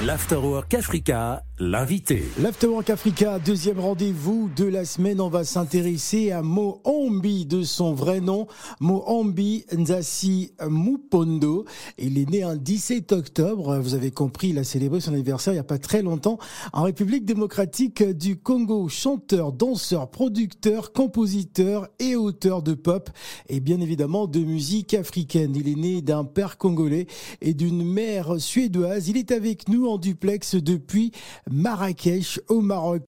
L'Afterwork Africa, l'invité. L'Afterwork Africa, deuxième rendez-vous de la semaine. On va s'intéresser à Mohambi de son vrai nom, Mohambi Nzasi Mupondo. Il est né un 17 octobre. Vous avez compris, il a célébré son anniversaire il n'y a pas très longtemps en République démocratique du Congo. Chanteur, danseur, producteur, compositeur et auteur de pop et bien évidemment de musique africaine. Il est né d'un père congolais et d'une mère suédoise. Il est avec nous en duplex depuis Marrakech au Maroc.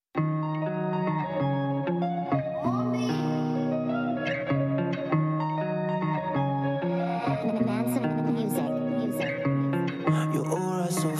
Your aura so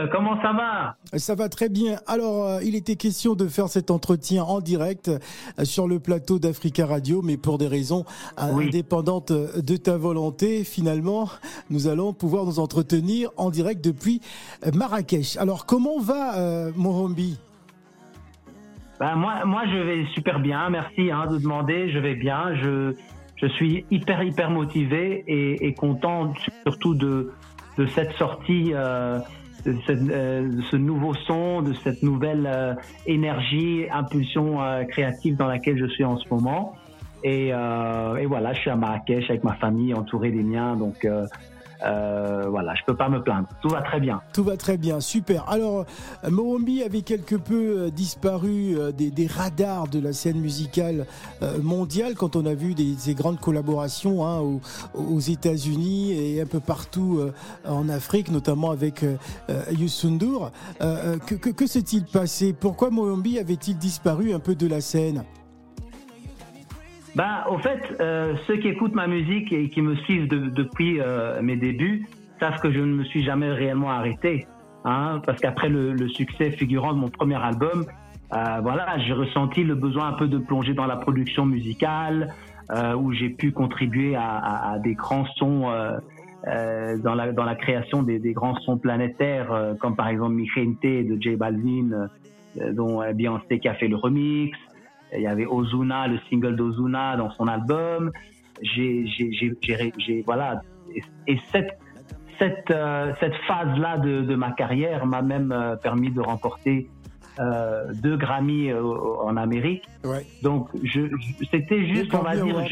Phil, comment ça va? Ça va très bien. Alors, euh, il était question de faire cet entretien en direct euh, sur le plateau d'Africa Radio, mais pour des raisons euh, Oui. indépendantes de ta volonté, finalement, nous allons pouvoir nous entretenir en direct depuis euh, Marrakech. Alors, comment va euh, Mohambi ben, moi, moi je vais super bien, merci hein, de demander, je vais bien, je, je suis hyper hyper motivé et, et content surtout de, de cette sortie, euh, de, cette, euh, de ce nouveau son, de cette nouvelle euh, énergie, impulsion euh, créative dans laquelle je suis en ce moment. Et, euh, et voilà, je suis à Marrakech avec ma famille, entouré des miens, donc euh, voilà, je peux pas me plaindre, tout va très bien. Tout va très bien, super. Alors, euh, Mohambi avait quelque peu euh, disparu des, radars de la scène musicale mondiale quand on a vu des, grandes collaborations hein, aux, États-Unis et un peu partout en Afrique, notamment avec euh, que s'est-il passé? Pourquoi Mohambi avait-il disparu un peu de la scène? Ben, au fait, euh, ceux qui écoutent ma musique et qui me suivent de- depuis euh, mes débuts savent que je ne me suis jamais réellement arrêté. Hein, parce qu'après le, le succès figurant de mon premier album, euh, voilà, j'ai ressenti le besoin un peu de plonger dans la production musicale, euh, où j'ai pu contribuer à, à- à des grands sons euh, euh, dans, la, dans la création des, des grands sons planétaires, comme par exemple Mi Gente de J Balvin, dont Beyoncé qui a fait le remix. Il y avait Ozuna, le single d'Ozuna dans son album. J'ai, j'ai, voilà. Et, et cette, cette, euh, cette phase-là de, de ma carrière m'a même euh, permis de remporter euh, deux Grammy en Amérique. Ouais. Donc, je, je- c'était juste, on va dire, Awards.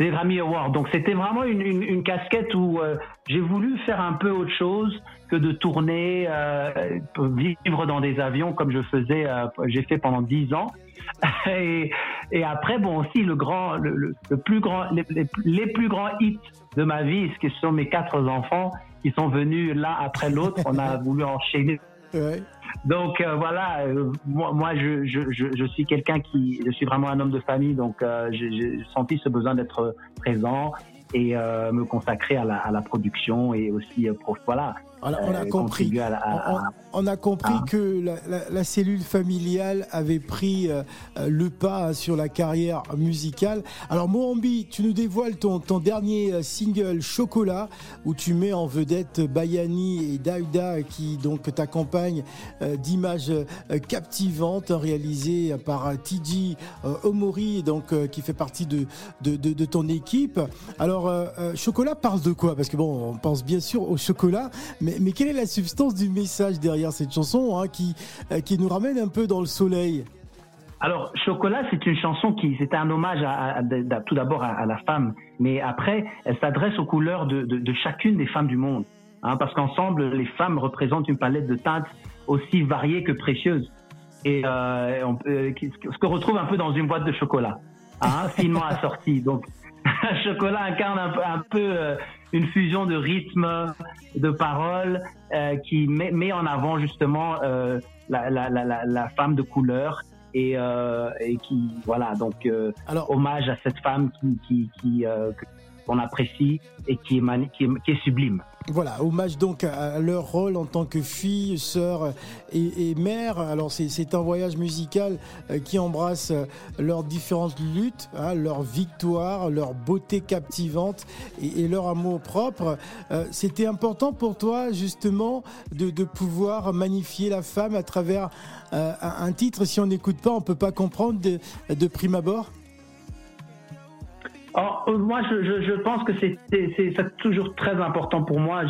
Des Grammy Awards. Donc, c'était vraiment une, une, casquette où euh, j'ai voulu faire un peu autre chose que de tourner, euh, vivre dans des avions comme je faisais, euh, j'ai fait pendant dix ans. et, après, bon, aussi le grand, le, plus grand, les, les- les plus grands hits de ma vie, ce sont mes quatre enfants qui sont venus l'un après l'autre. On a voulu enchaîner Donc euh, voilà, euh, moi, je, je, je, suis quelqu'un qui, je suis vraiment un homme de famille, donc euh, j'ai senti ce besoin d'être présent et me consacrer à la, à la production et aussi pour voilà. On a, on a compris. la- à- On- a compris que la, la- la cellule familiale avait pris euh, euh, le pas hein, sur la carrière musicale. Alors Mohambi, tu nous dévoiles ton, ton dernier euh, single Chocolat où tu mets en vedette Bayani et Daouda qui donc t'accompagnent euh, d'images euh, captivantes réalisées par euh, Omori donc qui fait partie de, de, de- de ton équipe. Alors Chocolat parle de quoi? Parce que bon, on pense bien sûr au chocolat, mais, mais quelle est la substance du message derrière cette chanson hein, qui, euh, qui nous ramène un peu dans le soleil? Alors, Chocolat, c'est une chanson qui, c'est un hommage tout d'abord à, la femme, mais après, elle s'adresse aux couleurs de, chacune des femmes du monde, hein, parce qu'ensemble, les femmes représentent une palette de teintes aussi variée que précieuse, et euh, peut- ce que retrouve un peu dans une boîte de chocolat, hein, finement assortie. Donc, Chocolat incarne un, peu euh, une fusion de rythme, de paroles, euh, qui met, en avant justement la, femme de couleur et, qui voilà donc hommage à cette femme qui, qui, apprécie et qui est, sublime. Voilà, hommage donc à leur rôle en tant que fille, sœur et, mère. Alors c'est un voyage musical euh, qui embrasse euh, leurs différentes luttes, hein, leurs victoires, leur beauté captivante et, leur amour propre. Euh, c'était important pour toi justement de, pouvoir magnifier la femme à travers un, titre. Si on n'écoute pas, on peut pas comprendre de prime abord. Euh, moi, je, je, je, pense que c'est toujours très important pour moi.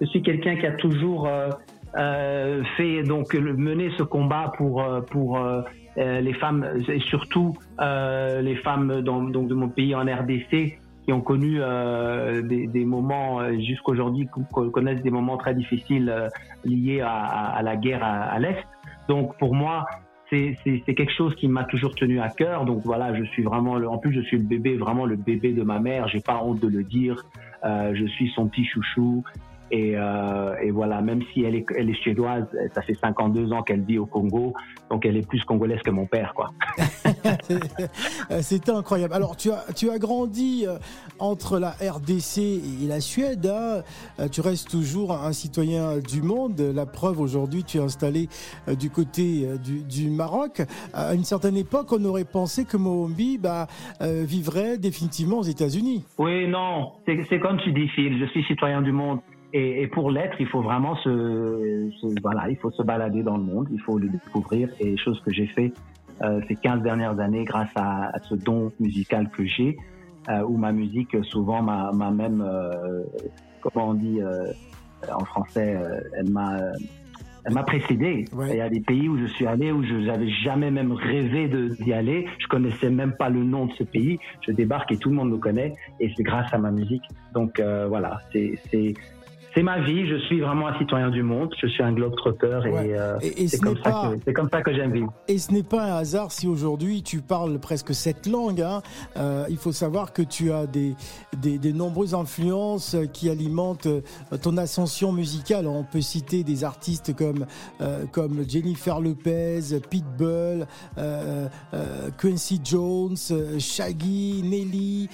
Je suis, quelqu'un qui a toujours euh, euh, fait donc mener ce combat pour euh, pour euh, les femmes et surtout les femmes dans, donc de mon pays en RDC qui ont connu des, des, moments jusqu'aujourd'hui connaissent des moments très difficiles liés à, à, la guerre à, à l'est. Donc pour moi, c'est quelque chose qui m'a toujours tenu à cœur. Donc voilà, je suis vraiment, en plus je suis le bébé, vraiment le bébé de ma mère. J'ai pas honte de le dire. Euh, je suis son petit chouchou. Et, euh, et, voilà, même si elle est, elle est suédoise, ça fait 52 ans qu'elle vit au Congo, donc elle est plus congolaise que mon père, quoi. C'était incroyable. Alors, tu as, tu as grandi euh, entre la RDC et la Suède. Hein. Euh, tu restes toujours un citoyen du monde. La preuve, aujourd'hui, tu es installé euh, du côté du, du, Maroc. À une certaine époque, on aurait pensé que Mohombi bah, vivrait définitivement aux États-Unis. Oui, non, c'est comme tu dis, Phil, je suis citoyen du monde. Et, et, pour l'être, il faut vraiment se, se, voilà, il faut se balader dans le monde, il faut le découvrir. Et chose que j'ai fait euh, ces 15 dernières années grâce à, à ce don musical que j'ai, euh, où ma musique souvent m'a même, euh, comment on dit euh, en français, euh, elle m'a elle m'a précédé. Il y a des pays où je suis allé où je n'avais jamais même rêvé d'y aller. Je connaissais même pas le nom de ce pays. Je débarque et tout le monde me connaît et c'est grâce à ma musique. Donc euh, voilà, c'est c'est ma vie. Je suis vraiment un citoyen du monde. Je suis un globe-trotteur et, euh, c'est comme, comme, ça que j'aime vivre. Et ce n'est pas un hasard si aujourd'hui tu parles presque cette langue. Hein. Euh, il faut savoir que tu as des, des, des, nombreuses influences qui alimentent euh, ton ascension musicale. On peut citer des artistes comme, euh, comme Jennifer Lopez, Pitbull, Quincy Jones, Shaggy, Nelly,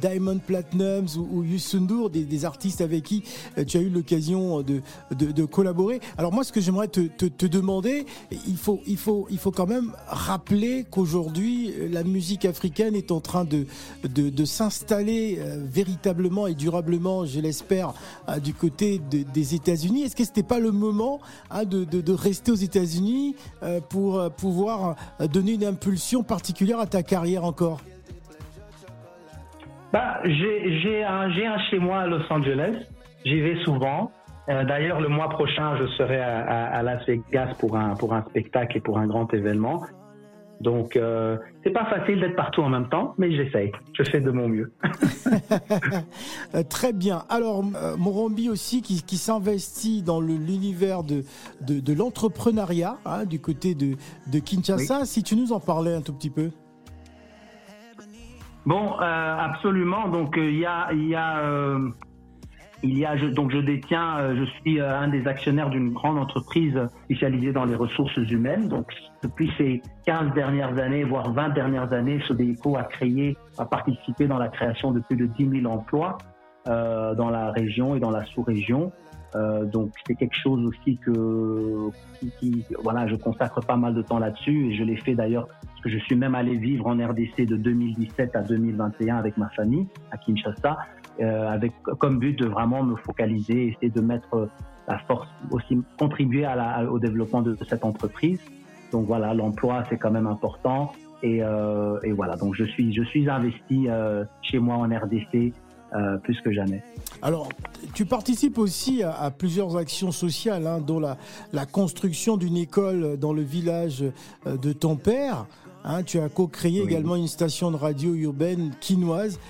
Diamond Platinums ou, ou Yusundur, des, des artistes avec qui tu as eu l'occasion de, de, collaborer. Alors moi, ce que j'aimerais te, te, demander, il faut, il, faut, il faut quand même rappeler qu'aujourd'hui, la musique africaine est en train de, de, s'installer euh, véritablement et durablement, je l'espère, euh, du côté des États-Unis. Est-ce que ce n'était pas le moment hein, de, de, rester aux États-Unis euh, pour pouvoir donner une impulsion particulière à ta carrière encore? Bah, j'ai un, un chez moi à Los Angeles. J'y vais souvent. Euh, D'ailleurs, le mois prochain, je serai à, à, à, Las Vegas pour un, pour un spectacle et pour un grand événement. Donc, euh, c'est pas facile d'être partout en même temps, mais j'essaye. Je fais de mon mieux. Euh, très bien. Alors, euh, Morambi aussi, qui, qui s'investit dans l'univers de, de, de l'entrepreneuriat hein, du côté de, de Kinshasa. Si tu nous en parlais un tout petit peu. Bon, euh, absolument. Donc, il y a, y a il y a donc je détiens, euh, je suis euh, un des actionnaires d'une grande entreprise spécialisée dans les ressources humaines. Donc depuis ces 15 dernières années, voire 20 dernières années, Sodeco a créé, a participé dans la création de plus de 10 000 emplois euh, dans la région et dans la sous-région. Euh, donc c'est quelque chose aussi que qui, voilà, je consacre pas mal de temps là-dessus et je l'ai fait d'ailleurs parce que je suis même allé vivre en RDC de 2017 à 2021 avec ma famille à Kinshasa avec comme but de vraiment me focaliser, essayer de mettre la force, aussi contribuer à la, au développement de, cette entreprise. Donc voilà, l'emploi c'est quand même important. Et, euh, et, voilà, donc je suis je suis investi euh, chez moi en RDC euh, plus que jamais. Alors, tu participes aussi à, à plusieurs actions sociales, hein, dont la, la construction d'une école dans le village euh, de ton père. Hein, tu as co-créé également une station de radio urbaine quinoise.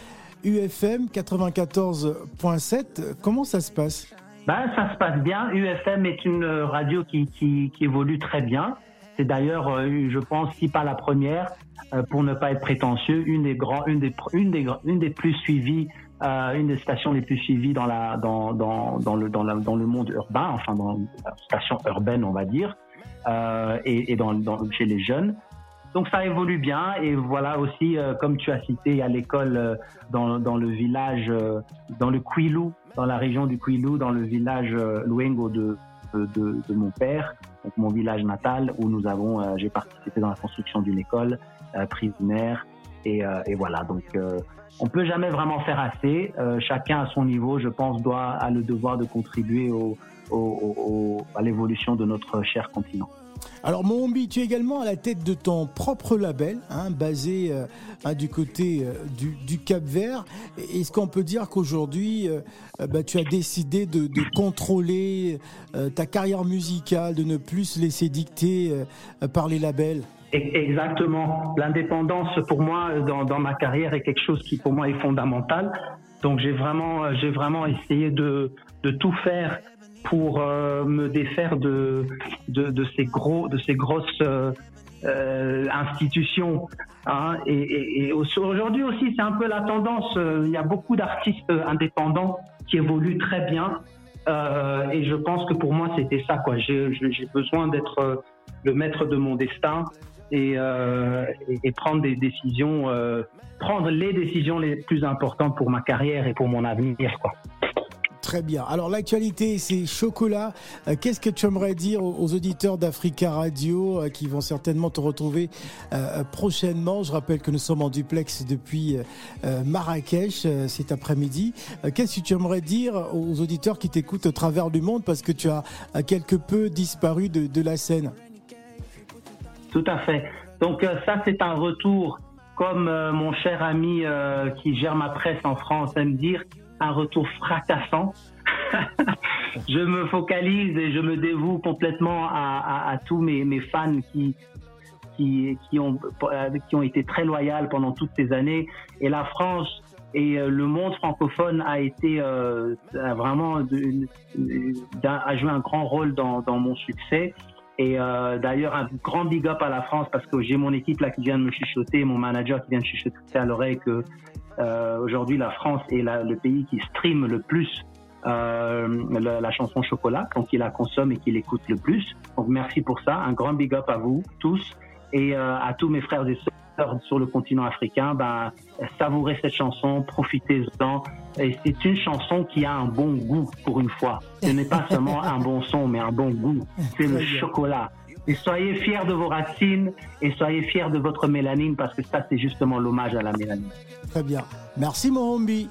UFM 94.7. Comment ça se passe? Ben, Ça se passe bien. UFM est une radio qui, qui, évolue très bien. C'est d'ailleurs, je pense, si pas la première, pour ne pas être prétentieux, une des grands, une des, une des, une des plus suivies euh, une des stations les plus suivies dans la dans dans dans le dans, le monde urbain, enfin dans la station urbaine on va dire, euh, et, dans, chez les jeunes. Donc ça évolue bien et voilà aussi euh, comme tu as cité à l'école euh, dans, dans le village euh, dans le Kwilu, dans la région du Kwilu, dans le village Luengo de, de, de mon père, donc mon village natal où nous avons j'ai participé dans la construction d'une école primaire et, et voilà donc on peut jamais vraiment faire assez. Euh, chacun à son niveau, je pense, doit a le devoir de contribuer au, à l'évolution de notre cher continent. Alors Mohombi, tu es également à la tête de ton propre label, hein, basé euh, hein, du côté euh, du, Cap Vert. Est-ce qu'on peut dire qu'aujourd'hui, bah, tu as décidé de, de contrôler ta carrière musicale, de ne plus se laisser dicter par les labels? Exactement. L'indépendance, pour moi, dans, dans, ma carrière, est quelque chose qui, pour moi, est fondamental. Donc, j'ai vraiment, j'ai vraiment essayé de, de tout faire pour euh, me défaire de, de, ces gros, de ces grosses euh, euh institutions. Hein. Et, aujourd'hui aussi, c'est un peu la tendance. Il y a beaucoup d'artistes indépendants qui évoluent très bien. Et je pense que pour moi, c'était ça. Quoi. J'ai, besoin d'être le maître de mon destin et, prendre des décisions, prendre les décisions les plus importantes pour ma carrière et pour mon avenir. Quoi. Très bien. Alors l'actualité, c'est chocolat. Euh, qu'est-ce que tu aimerais dire aux auditeurs d'Africa Radio qui vont certainement te retrouver prochainement? Je rappelle que nous sommes en duplex depuis Marrakech cet après-midi. Qu'est-ce que tu aimerais dire aux auditeurs qui t'écoutent au travers du monde parce que tu as quelque peu disparu de, la scène? Tout à fait. Donc euh, ça, c'est un retour, comme euh, mon cher ami euh, qui gère ma presse en France aime dire, un retour fracassant. je me focalise et je me dévoue complètement à, tous mes, fans qui, qui, ont, qui ont été très loyaux pendant toutes ces années. Et la France et le monde francophone a été euh, vraiment a joué un grand rôle dans mon succès. Et euh, d'ailleurs, un grand big up à la France parce que j'ai mon équipe là qui vient de me chuchoter, mon manager qui vient de chuchoter à l'oreille que euh, aujourd'hui la France est le pays qui stream le plus euh, la, chanson Chocolat, donc il la consomme et qu'il écoute le plus. Donc merci pour ça, un grand big up à vous tous et euh, à tous mes frères et sœurs sur le continent africain, ben, savourez cette chanson, profitez-en. Et c'est une chanson qui a un bon goût pour une fois. Ce n'est pas seulement un bon son, mais un bon goût. C'est le chocolat. Et soyez fiers de vos racines et soyez fiers de votre mélanine parce que ça, c'est justement l'hommage à la mélanine. Très bien. Merci, Mohombi.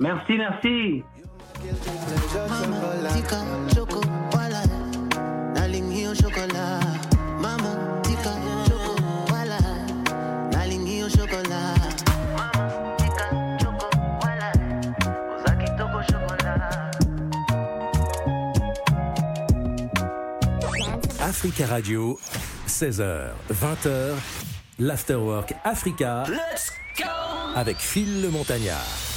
Merci, merci. Africa Radio, 16h, 20h, l'Afterwork Africa. Avec Phil le Montagnard.